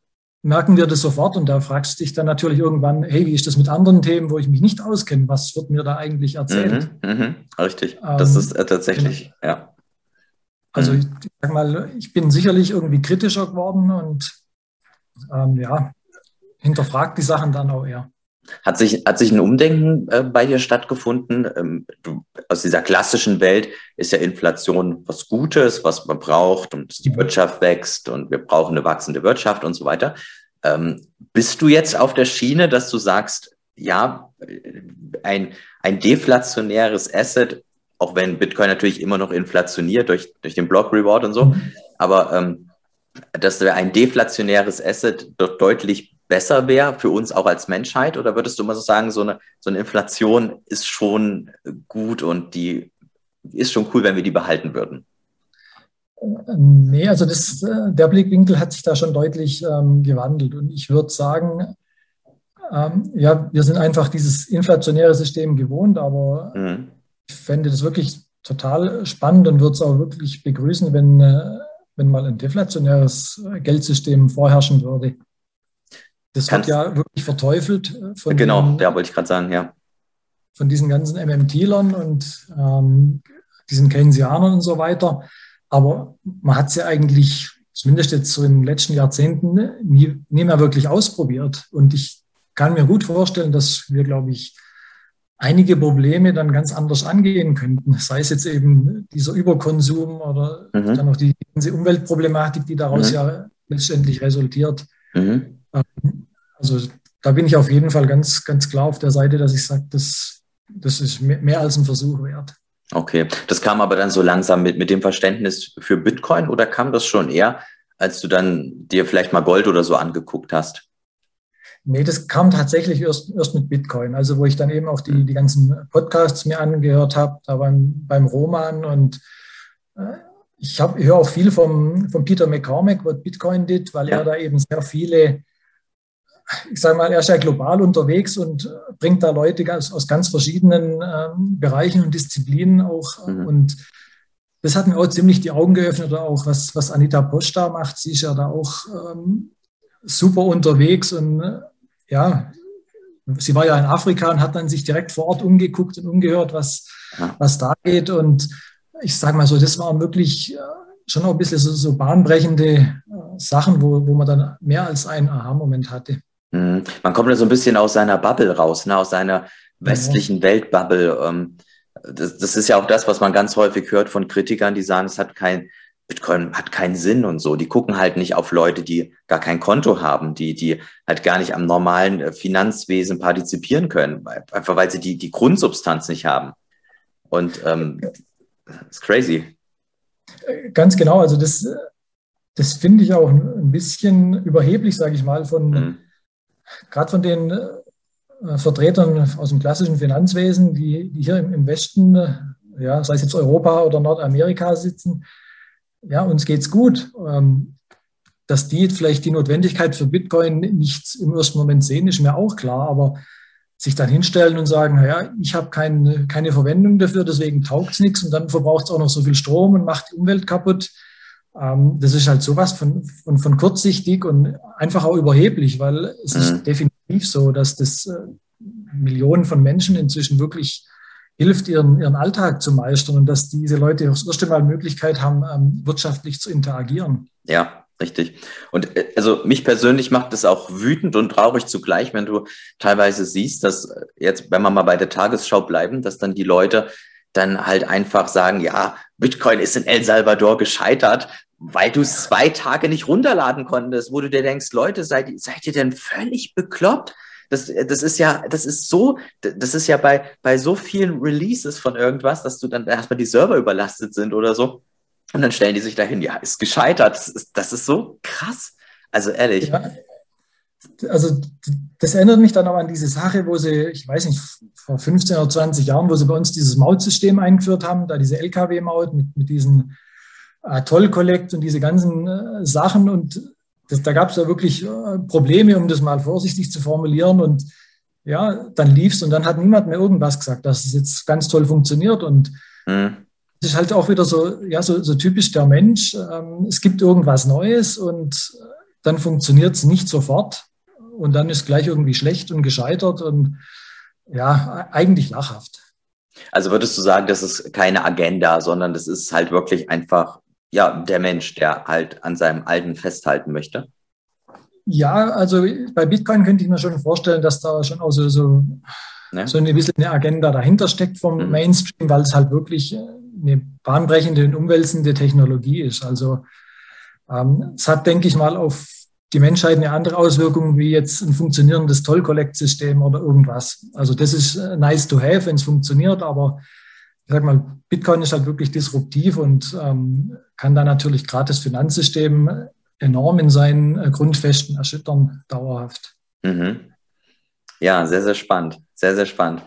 merken wir das sofort und da fragst du dich dann natürlich irgendwann, hey, wie ist das mit anderen Themen, wo ich mich nicht auskenne? Was wird mir da eigentlich erzählt? Mhm, mh, richtig, das ähm, ist äh, tatsächlich, genau. ja. Also mhm. ich, sag mal, ich bin sicherlich irgendwie kritischer geworden und ähm, ja, hinterfragt die Sachen dann auch eher. Hat sich, hat sich ein Umdenken äh, bei dir stattgefunden? Ähm, du, aus dieser klassischen Welt ist ja Inflation was Gutes, was man braucht und die Wirtschaft wächst und wir brauchen eine wachsende Wirtschaft und so weiter. Ähm, bist du jetzt auf der Schiene, dass du sagst, ja, ein, ein deflationäres Asset, auch wenn Bitcoin natürlich immer noch inflationiert durch, durch den Block Reward und so, mhm. aber ähm, dass ein deflationäres Asset dort deutlich besser wäre für uns auch als Menschheit? Oder würdest du mal so sagen, so eine, so eine Inflation ist schon gut und die ist schon cool, wenn wir die behalten würden? Nee, also das, der Blickwinkel hat sich da schon deutlich ähm, gewandelt. Und ich würde sagen, ähm, ja, wir sind einfach dieses inflationäre System gewohnt, aber mhm. Ich fände das wirklich total spannend und würde es auch wirklich begrüßen, wenn, äh, wenn mal ein deflationäres Geldsystem vorherrschen würde. Das Kannst, wird ja wirklich verteufelt. Äh, von genau, den, ja, wollte ich gerade sagen, ja. Von diesen ganzen MMT-Lern und ähm, diesen Keynesianern und so weiter. Aber man hat es ja eigentlich, zumindest jetzt so in den letzten Jahrzehnten, nie, nie mehr wirklich ausprobiert. Und ich kann mir gut vorstellen, dass wir, glaube ich, einige Probleme dann ganz anders angehen könnten. Sei es jetzt eben dieser Überkonsum oder mhm. dann auch die ganze Umweltproblematik, die daraus mhm. ja letztendlich resultiert. Mhm. Ähm, also da bin ich auf jeden Fall ganz, ganz klar auf der Seite, dass ich sage, das, das ist mehr als ein Versuch wert. Okay, das kam aber dann so langsam mit, mit dem Verständnis für Bitcoin oder kam das schon eher, als du dann dir vielleicht mal Gold oder so angeguckt hast? Nee, das kam tatsächlich erst, erst mit Bitcoin. Also wo ich dann eben auch die, die ganzen Podcasts mir angehört habe, da beim, beim Roman und äh, ich, hab, ich höre auch viel vom, vom Peter McCormack, was Bitcoin did, weil ja. er da eben sehr viele ich sage mal, er ist ja global unterwegs und bringt da Leute aus, aus ganz verschiedenen ähm, Bereichen und Disziplinen auch. Mhm. Und das hat mir auch ziemlich die Augen geöffnet, oder auch was, was Anita Posch da macht. Sie ist ja da auch ähm, super unterwegs und äh, ja, sie war ja in Afrika und hat dann sich direkt vor Ort umgeguckt und umgehört, was, was da geht. Und ich sage mal so, das waren wirklich äh, schon auch ein bisschen so, so bahnbrechende äh, Sachen, wo, wo man dann mehr als einen Aha-Moment hatte. Mhm. Man kommt ja so ein bisschen aus seiner Bubble raus, ne? aus seiner westlichen ja. Weltbubble. Ähm, das, das, ist ja auch das, was man ganz häufig hört von Kritikern, die sagen, es hat kein, Bitcoin hat keinen Sinn und so. Die gucken halt nicht auf Leute, die gar kein Konto haben, die, die halt gar nicht am normalen äh, Finanzwesen partizipieren können, einfach weil sie die, die Grundsubstanz nicht haben. Und ähm, das ist crazy. Ganz genau, also das, das finde ich auch ein bisschen überheblich, sage ich mal, von, mhm gerade von den äh, Vertretern aus dem klassischen Finanzwesen, die, die hier im, im Westen, äh, ja, sei es jetzt Europa oder Nordamerika sitzen, ja, uns geht's gut. Ähm, dass die vielleicht die Notwendigkeit für Bitcoin nicht im ersten Moment sehen, ist mir auch klar, aber sich dann hinstellen und sagen, ja, ich habe keine, keine Verwendung dafür, deswegen taugt es nichts und dann verbraucht es auch noch so viel Strom und macht die Umwelt kaputt. Ähm, das ist halt sowas von, von, von kurzsichtig und einfach auch überheblich, weil es mhm. ist definitiv so, dass das äh, Millionen von Menschen inzwischen wirklich hilft, ihren, ihren Alltag zu meistern und dass diese Leute das erste Mal Möglichkeit haben, ähm, wirtschaftlich zu interagieren. Ja, Richtig. Und äh, also mich persönlich macht es auch wütend und traurig zugleich, wenn du teilweise siehst, dass äh, jetzt, wenn wir mal bei der Tagesschau bleiben, dass dann die Leute dann halt einfach sagen, ja, Bitcoin ist in El Salvador gescheitert, weil du es zwei Tage nicht runterladen konntest, wo du dir denkst, Leute, seid, seid ihr denn völlig bekloppt? Das, das ist ja, das ist so, das ist ja bei, bei so vielen Releases von irgendwas, dass du dann erstmal die Server überlastet sind oder so. Und dann stellen die sich dahin, ja, ist gescheitert. Das ist, das ist so krass. Also ehrlich. Ja, also das erinnert mich dann auch an diese Sache, wo sie, ich weiß nicht, vor 15 oder 20 Jahren, wo sie bei uns dieses Mautsystem eingeführt haben, da diese LKW-Maut mit, mit diesen äh, Toll-Collect und diese ganzen äh, Sachen. Und das, da gab es ja wirklich äh, Probleme, um das mal vorsichtig zu formulieren. Und ja, dann lief es und dann hat niemand mehr irgendwas gesagt, dass es jetzt ganz toll funktioniert. Und mhm. das ist halt auch wieder so, ja, so, so typisch der Mensch. Ähm, es gibt irgendwas Neues und dann funktioniert es nicht sofort und dann ist gleich irgendwie schlecht und gescheitert und ja, eigentlich lachhaft. Also würdest du sagen, das ist keine Agenda, sondern das ist halt wirklich einfach ja, der Mensch, der halt an seinem Alten festhalten möchte? Ja, also bei Bitcoin könnte ich mir schon vorstellen, dass da schon auch so, so, ja. so eine bisschen eine Agenda dahinter steckt vom mhm. Mainstream, weil es halt wirklich eine bahnbrechende und umwälzende Technologie ist. Also ähm, es hat, denke ich mal, auf die Menschheit eine andere Auswirkung wie jetzt ein funktionierendes Toll-Collect-System oder irgendwas. Also das ist äh, nice to have, wenn es funktioniert, aber ich sag mal, Bitcoin ist halt wirklich disruptiv und ähm, kann da natürlich gerade das Finanzsystem enorm in seinen äh, Grundfesten erschüttern, dauerhaft. Mhm. Ja, sehr, sehr spannend. Sehr, sehr spannend.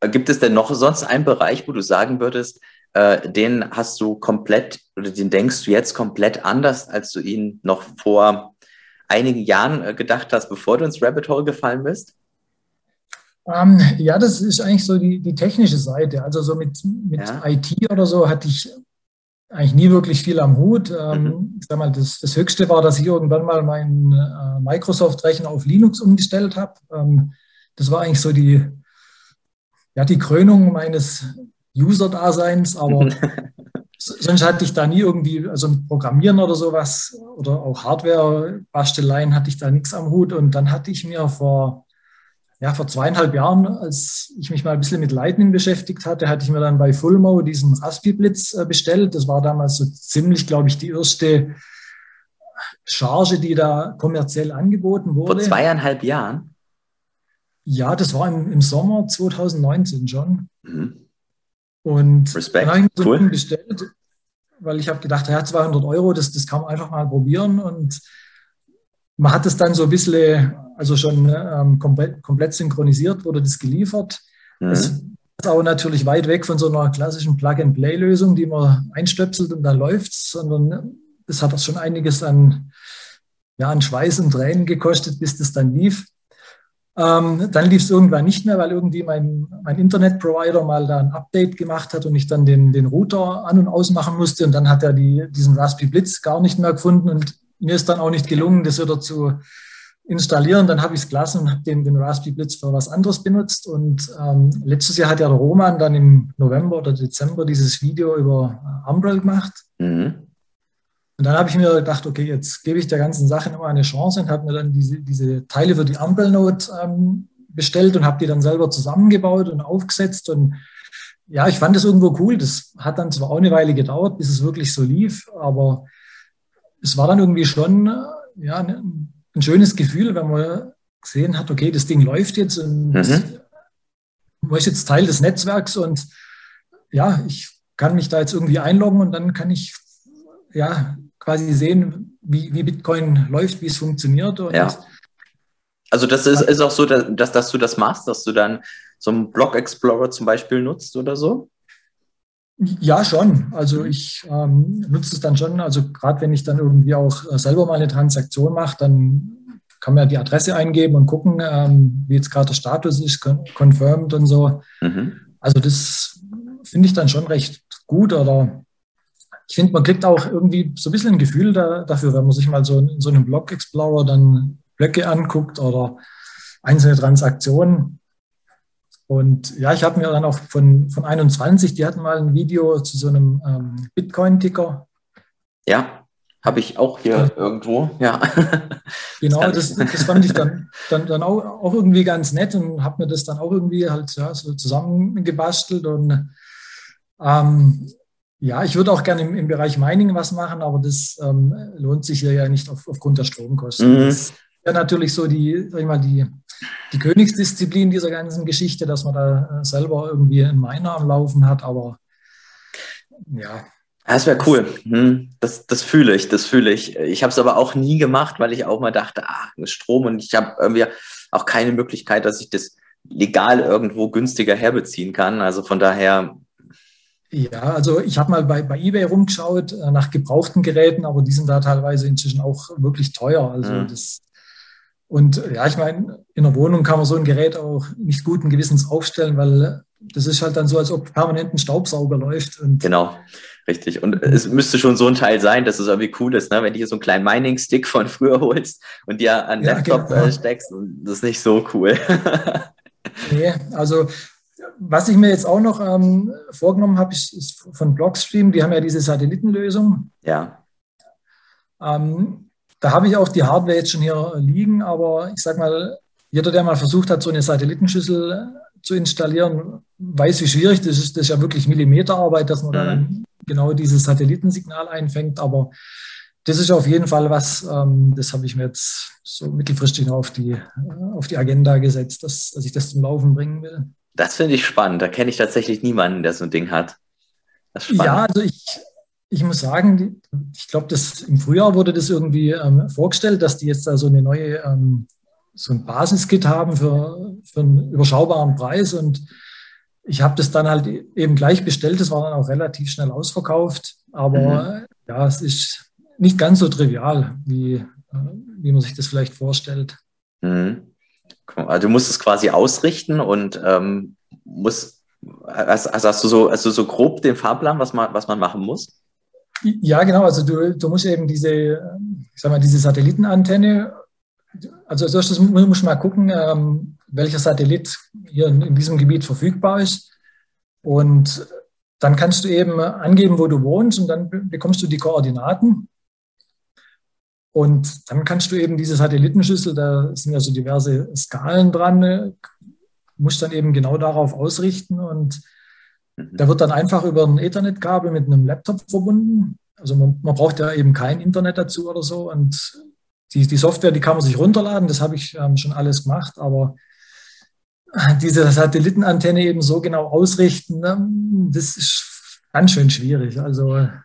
Gibt es denn noch sonst einen Bereich, wo du sagen würdest, äh, den hast du komplett oder den denkst du jetzt komplett anders, als du ihn noch vor einigen Jahren äh, gedacht hast, bevor du ins Rabbit Hole gefallen bist? Ähm, ja, das ist eigentlich so die, die technische Seite. Also so mit, mit ja. IT oder so hatte ich eigentlich nie wirklich viel am Hut. Ähm, mhm. Ich sag mal, das, das Höchste war, dass ich irgendwann mal meinen äh, Microsoft-Rechner auf Linux umgestellt habe. Ähm, das war eigentlich so die, ja, die Krönung meines User-Daseins, aber (laughs) sonst hatte ich da nie irgendwie, also mit Programmieren oder sowas oder auch Hardware-Basteleien hatte ich da nichts am Hut. Und dann hatte ich mir vor ja, vor zweieinhalb Jahren, als ich mich mal ein bisschen mit Lightning beschäftigt hatte, hatte ich mir dann bei Fullmo diesen Raspi-Blitz äh, bestellt. Das war damals so ziemlich, glaube ich, die erste Charge, die da kommerziell angeboten wurde. Vor zweieinhalb Jahren? Ja, das war im, im Sommer 2019 schon. Mhm. Und Respekt. dann habe ich mir so cool. bestellt, weil ich habe gedacht, ja, 200 Euro, das, das kann man einfach mal probieren. Und man hat es dann so ein bisschen, also schon ähm, komplett, komplett, synchronisiert, wurde das geliefert. Mhm. Das ist aber natürlich weit weg von so einer klassischen Plug-and-Play-Lösung, die man einstöpselt und dann läuft sondern das hat auch schon einiges an, ja, an Schweiß und Tränen gekostet, bis das dann lief. Ähm, dann lief es irgendwann nicht mehr, weil irgendwie mein, mein Internetprovider mal da ein Update gemacht hat und ich dann den, den Router an- und ausmachen musste. Und dann hat er die, diesen Raspberry Blitz gar nicht mehr gefunden und mir ist dann auch nicht gelungen, das wieder zu installieren. Dann habe ich es gelassen und habe den, den Raspberry Blitz für was anderes benutzt. Und ähm, letztes Jahr hat ja der Roman dann im November oder Dezember dieses Video über äh, Umbrel gemacht. Mhm. Und dann habe ich mir gedacht, okay, jetzt gebe ich der ganzen Sache nochmal eine Chance und habe mir dann diese, diese Teile für die Umbrel Note ähm, bestellt und habe die dann selber zusammengebaut und aufgesetzt. Und ja, ich fand das irgendwo cool. Das hat dann zwar auch eine Weile gedauert, bis es wirklich so lief, aber es war dann irgendwie schon ja, ein, ein schönes Gefühl, wenn man gesehen hat, okay, das Ding läuft jetzt und mhm. man ist jetzt Teil des Netzwerks und ja, ich kann mich da jetzt irgendwie einloggen und dann kann ich ja quasi sehen, wie, wie Bitcoin läuft, wie es funktioniert. ja. Also das ist, ist auch so, dass, dass du das machst, dass du dann so einen Block Explorer zum Beispiel nutzt oder so? Ja, schon. Also ich ähm, nutze es dann schon. Also gerade wenn ich dann irgendwie auch äh, selber mal eine Transaktion mache, dann kann man ja die Adresse eingeben und gucken, ähm, wie jetzt gerade der Status ist, confirmed und so. Mhm. Also das finde ich dann schon recht gut. Oder ich finde, man kriegt auch irgendwie so ein bisschen ein Gefühl da, dafür, wenn man sich mal so in so einem Block Explorer dann Blöcke anguckt oder einzelne Transaktionen. Und ja, ich habe mir dann auch von, von 21, die hatten mal ein Video zu so einem ähm, Bitcoin-Ticker. Ja, Habe ich auch hier ja. irgendwo, ja. (laughs) Genau, das, das fand ich dann, (laughs) dann, dann auch, auch irgendwie ganz nett und habe mir das dann auch irgendwie halt ja, so zusammengebastelt. Und ähm, ja, ich würde auch gerne im, im, Bereich Mining was machen, aber das ähm, lohnt sich hier ja nicht auf, aufgrund der Stromkosten. Mhm. Das natürlich so die, sag ich mal, die, die Königsdisziplin dieser ganzen Geschichte, dass man da äh, selber irgendwie einen Miner am Laufen hat, aber ja, das wäre cool. Hm, das, das fühle ich, das fühle ich. Ich habe es aber auch nie gemacht, weil ich auch mal dachte, ah, Strom und ich habe irgendwie auch keine Möglichkeit, dass ich das legal irgendwo günstiger herbeziehen kann. Also von daher. Ja, also ich habe mal bei, bei eBay rumgeschaut äh, nach gebrauchten Geräten, aber die sind da teilweise inzwischen auch wirklich teuer. Also mhm. das und ja, ich meine, in der Wohnung kann man so ein Gerät auch nicht guten Gewissens aufstellen, weil das ist halt dann so, als ob permanent ein Staubsauger läuft. Genau, richtig. Und es müsste schon so ein Teil sein, dass es irgendwie cool ist, ne? wenn du hier so einen kleinen Mining-Stick von früher holst und dir an ja, Laptop genau. äh, steckst. Das ist nicht so cool. (laughs) nee, also was ich mir jetzt auch noch ähm, vorgenommen habe, ist, ist, von Blockstream, die haben ja diese Satellitenlösung. Ja. Ähm, da habe ich auch die Hardware jetzt schon hier liegen, aber ich sage mal, jeder, der mal versucht hat, so eine Satellitenschüssel zu installieren, weiß, wie schwierig das ist. Das ist ja wirklich Millimeterarbeit, dass man mhm. dann genau dieses Satellitensignal einfängt. Aber das ist auf jeden Fall was, ähm, das habe ich mir jetzt so mittelfristig auf die, äh, auf die Agenda gesetzt, dass, dass ich das zum Laufen bringen will. Das finde ich spannend. Da kenne ich tatsächlich niemanden, der so ein Ding hat. ja, also ich, ich muss sagen, ich glaube, im Frühjahr wurde das irgendwie ähm, vorgestellt, dass die jetzt da so eine neue ähm, so ein Basiskit haben für, für einen überschaubaren Preis. Und ich habe das dann halt eben gleich bestellt. Das war dann auch relativ schnell ausverkauft. Aber mhm. ja, es ist nicht ganz so trivial, wie, äh, wie man sich das vielleicht vorstellt. Mhm. Also du musst es quasi ausrichten und ähm, musst, also hast du so, also so grob den Fahrplan, was man, was man machen muss? Ja, genau. Also du, du musst eben diese, ich sag mal, diese Satellitenantenne also als erstes muss man mal gucken, ähm, welcher Satellit hier in, in, diesem Gebiet verfügbar ist. Und dann kannst du eben angeben, wo du wohnst und dann bekommst du die Koordinaten. Und dann kannst du eben diese Satellitenschüssel, da sind ja so diverse Skalen dran, musst dann eben genau darauf ausrichten. Und da wird dann einfach über ein Ethernet-Kabel mit einem Laptop verbunden. Also man, man, braucht ja eben kein Internet dazu oder so. Und die, die Software, die kann man sich runterladen, das habe ich ähm, schon alles gemacht, aber (laughs) diese Satellitenantenne eben so genau ausrichten, ne, das ist ganz schön schwierig. Also da,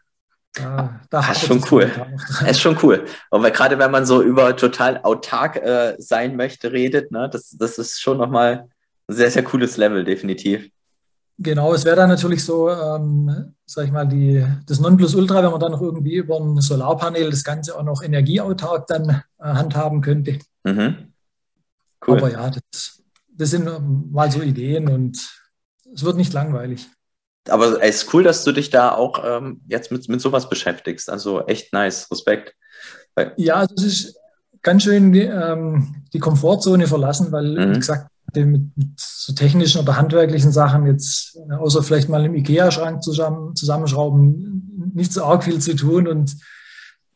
da das ist schon cool. Das ist schon cool. Und gerade wenn man so über total autark äh, sein möchte, redet, ne, das, das ist schon nochmal ein sehr, sehr cooles Level, definitiv. Genau, es wäre dann natürlich so, ähm, sag ich mal, die, das Nonplusultra, wenn man dann noch irgendwie über ein Solarpanel das Ganze auch noch energieautark dann äh, handhaben könnte. Mhm. Cool. Aber ja, das, das sind mal so Ideen und es wird nicht langweilig. Aber es ist cool, dass du dich da auch ähm, jetzt mit, mit sowas beschäftigst. Also echt nice, Respekt. Ja, also es ist ganz schön die, ähm, die Komfortzone verlassen, weil, mhm. wie gesagt, mit, so technischen oder handwerklichen Sachen jetzt, außer vielleicht mal im IKEA-Schrank zusammen, zusammenschrauben, nicht so arg viel zu tun. Und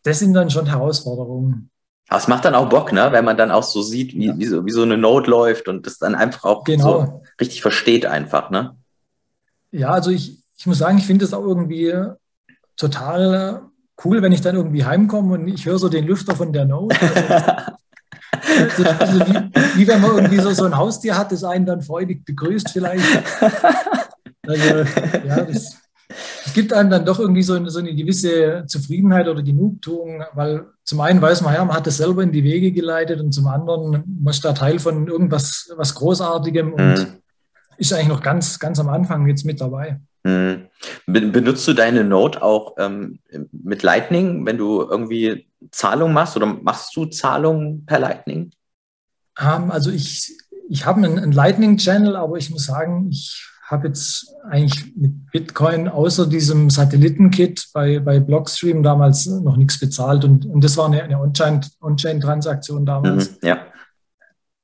das sind dann schon Herausforderungen. Aber es macht dann auch Bock, ne? wenn man dann auch so sieht, wie, ja. wie, so, wie so eine Note läuft und das dann einfach auch genau. so richtig versteht einfach. Ne? Ja, also ich, ich muss sagen, ich finde es auch irgendwie total cool, wenn ich dann irgendwie heimkomme und ich höre so den Lüfter von der Note. (laughs) Also, also wie, wie, wenn man irgendwie so, so ein Haustier hat, das einen dann freudig begrüßt vielleicht. Also, ja, das, es gibt einem dann doch irgendwie so eine, so eine gewisse Zufriedenheit oder Genugtuung, weil zum einen weiß man, ja, man hat das selber in die Wege geleitet und zum anderen man ist da Teil von irgendwas was Großartigem und mhm. ist eigentlich noch ganz, ganz am Anfang jetzt mit dabei. Mhm. Benutzt du deine Note auch ähm, mit Lightning, wenn du irgendwie Zahlung machst oder machst du Zahlungen per Lightning? Um, ähm, also ich, ich habe einen, einen Lightning-Channel, aber ich muss sagen, ich habe jetzt eigentlich mit Bitcoin außer diesem Satellitenkit bei, bei Blockstream damals noch nichts bezahlt und, und das war eine, eine On-Chain-Transaktion On damals. Mhm, ja.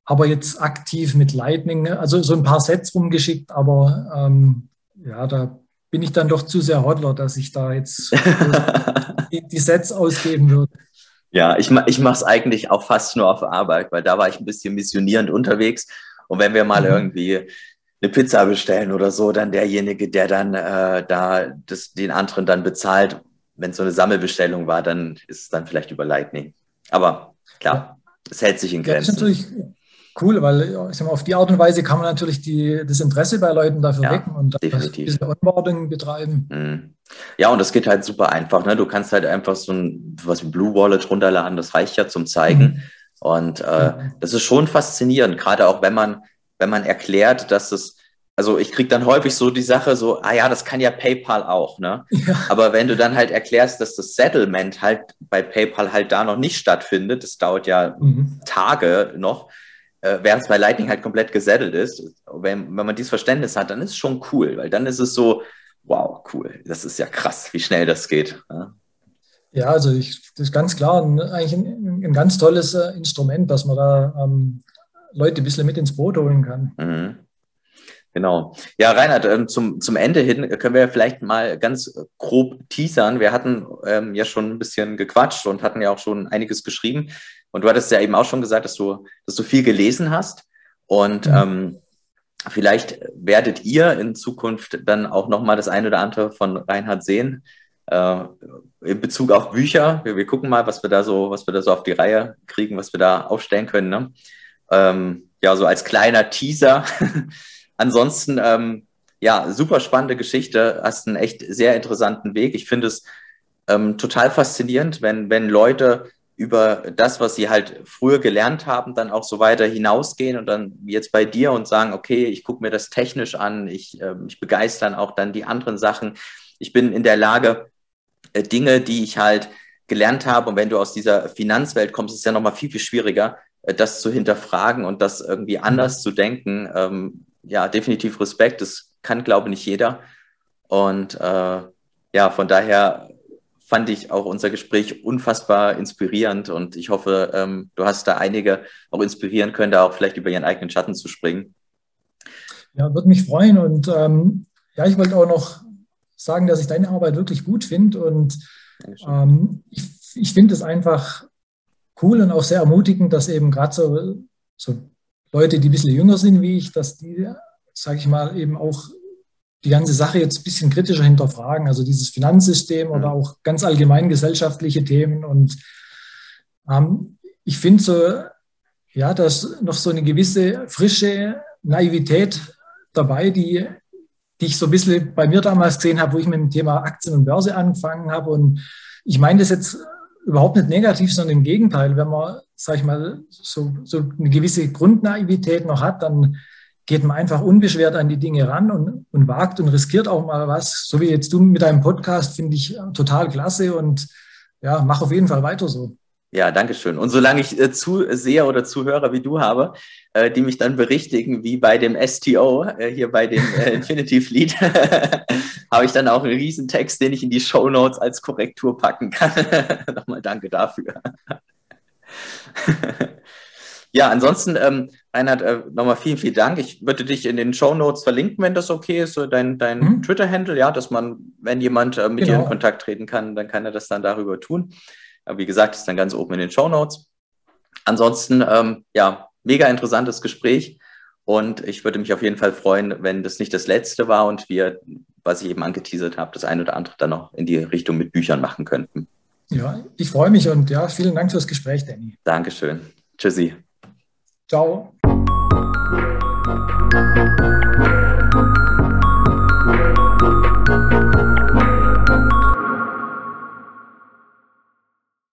Aber jetzt aktiv mit Lightning, also so ein paar Sets rumgeschickt, aber ähm, ja, da bin ich dann doch zu sehr Hodler, dass ich da jetzt (laughs) die, die Sets ausgeben würde. Ja, ich, ich mache es eigentlich auch fast nur auf Arbeit, weil da war ich ein bisschen missionierend unterwegs. Und wenn wir mal mhm. irgendwie eine Pizza bestellen oder so, dann derjenige, der dann äh, da das, den anderen dann bezahlt, wenn es so eine Sammelbestellung war, dann ist es dann vielleicht über Lightning. Aber klar, ja. es hält sich in Grenzen. Ja, das ist natürlich cool, weil ich sag mal, auf die Art und Weise kann man natürlich die, das Interesse bei Leuten dafür ja, wecken und definitiv. ein Onboarding betreiben. Mhm. Ja, und das geht halt super einfach. Ne? Du kannst halt einfach so ein was wie Blue Wallet runterladen, das reicht ja zum Zeigen. Mhm. Und äh, das ist schon faszinierend, gerade auch wenn man, wenn man erklärt, dass es, also ich kriege dann häufig so die Sache so, ah ja, das kann ja PayPal auch, ne? Ja. Aber wenn du dann halt erklärst, dass das Settlement halt bei PayPal halt da noch nicht stattfindet, das dauert ja mhm. Tage noch, äh, während es bei Lightning halt komplett gesettelt ist. Wenn, wenn man dieses Verständnis hat, dann ist es schon cool, weil dann ist es so, wow, cool, das ist ja krass, wie schnell das geht. Ja, ja also ich, das ist ganz klar ein, eigentlich ein, ein ganz tolles äh, Instrument, dass man da ähm, Leute ein bisschen mit ins Boot holen kann. Mhm. Genau. Ja, Reinhard, ähm, zum, zum Ende hin können wir vielleicht mal ganz grob teasern. Wir hatten ähm, ja schon ein bisschen gequatscht und hatten ja auch schon einiges geschrieben. Und du hattest ja eben auch schon gesagt, dass du, dass du viel gelesen hast. Und mhm. ähm, Vielleicht werdet ihr in Zukunft dann auch nochmal das eine oder andere von Reinhard sehen. Äh, in Bezug auf Bücher. Wir, wir, gucken mal, was wir da so, was wir da so auf die Reihe kriegen, was wir da aufstellen können. Ne? Ähm, ja, so als kleiner Teaser. (laughs) Ansonsten, ähm, ja, super spannende Geschichte. Hast einen echt sehr interessanten Weg. Ich finde es ähm, total faszinierend, wenn, wenn Leute über das, was sie halt früher gelernt haben, dann auch so weiter hinausgehen und dann jetzt bei dir und sagen, okay, ich gucke mir das technisch an, ich, äh, ich begeistern auch dann die anderen Sachen. Ich bin in der Lage, äh, Dinge, die ich halt gelernt habe und wenn du aus dieser Finanzwelt kommst, ist es ja nochmal viel, viel schwieriger, äh, das zu hinterfragen und das irgendwie anders zu denken. Ähm, ja, definitiv Respekt, das kann, glaube ich, nicht jeder. Und äh, ja, von daher fand ich auch unser Gespräch unfassbar inspirierend und ich hoffe, ähm, du hast da einige auch inspirieren können, da auch vielleicht über ihren eigenen Schatten zu springen. Ja, würde mich freuen und ähm, ja, ich wollte auch noch sagen, dass ich deine Arbeit wirklich gut finde und ähm, ich, ich finde es einfach cool und auch sehr ermutigend, dass eben gerade so, so Leute, die ein bisschen jünger sind wie ich, dass die, sage ich mal, eben auch die ganze Sache jetzt ein bisschen kritischer hinterfragen, also dieses Finanzsystem oder mhm. auch ganz allgemein gesellschaftliche Themen. Und ähm, ich finde so, ja, da ist noch so eine gewisse frische Naivität dabei, die, die ich so ein bisschen bei mir damals gesehen habe, wo ich mit dem Thema Aktien und Börse angefangen habe. Und ich meine das jetzt überhaupt nicht negativ, sondern im Gegenteil. Wenn man, sag ich mal, so, so eine gewisse Grundnaivität noch hat, dann geht man einfach unbeschwert an die Dinge ran und, und wagt und riskiert auch mal was. So wie jetzt du mit deinem Podcast, finde ich total klasse und ja, mach auf jeden Fall weiter so. Ja, danke schön. Und solange ich äh, Zuseher oder Zuhörer wie du habe, äh, die mich dann berichtigen, wie bei dem STO, äh, hier bei dem äh, (laughs) Infinity Fleet, (laughs) habe ich dann auch einen Riesentext, den ich in die Show Notes als Korrektur packen kann. (laughs) Nochmal danke dafür. Ja, ansonsten, ähm, Reinhard, äh, nochmal vielen, vielen Dank. Ich würde dich in den Show Notes verlinken, wenn das okay ist, so dein, dein mhm. Twitter-Handle, ja, dass man, wenn jemand äh, mit genau. dir in genau. Kontakt treten kann, dann kann er das dann darüber tun. Aber wie gesagt, ist dann ganz oben in den Show Notes. Ansonsten, ähm, ja, mega interessantes Gespräch. Und ich würde mich auf jeden Fall freuen, wenn das nicht das letzte war und wir, was ich eben angeteasert habe, das eine oder andere dann noch in die Richtung mit Büchern machen könnten. Ja, ich freue mich und ja, vielen Dank fürs Gespräch, Danny. Dankeschön. Tschüssi. Ciao.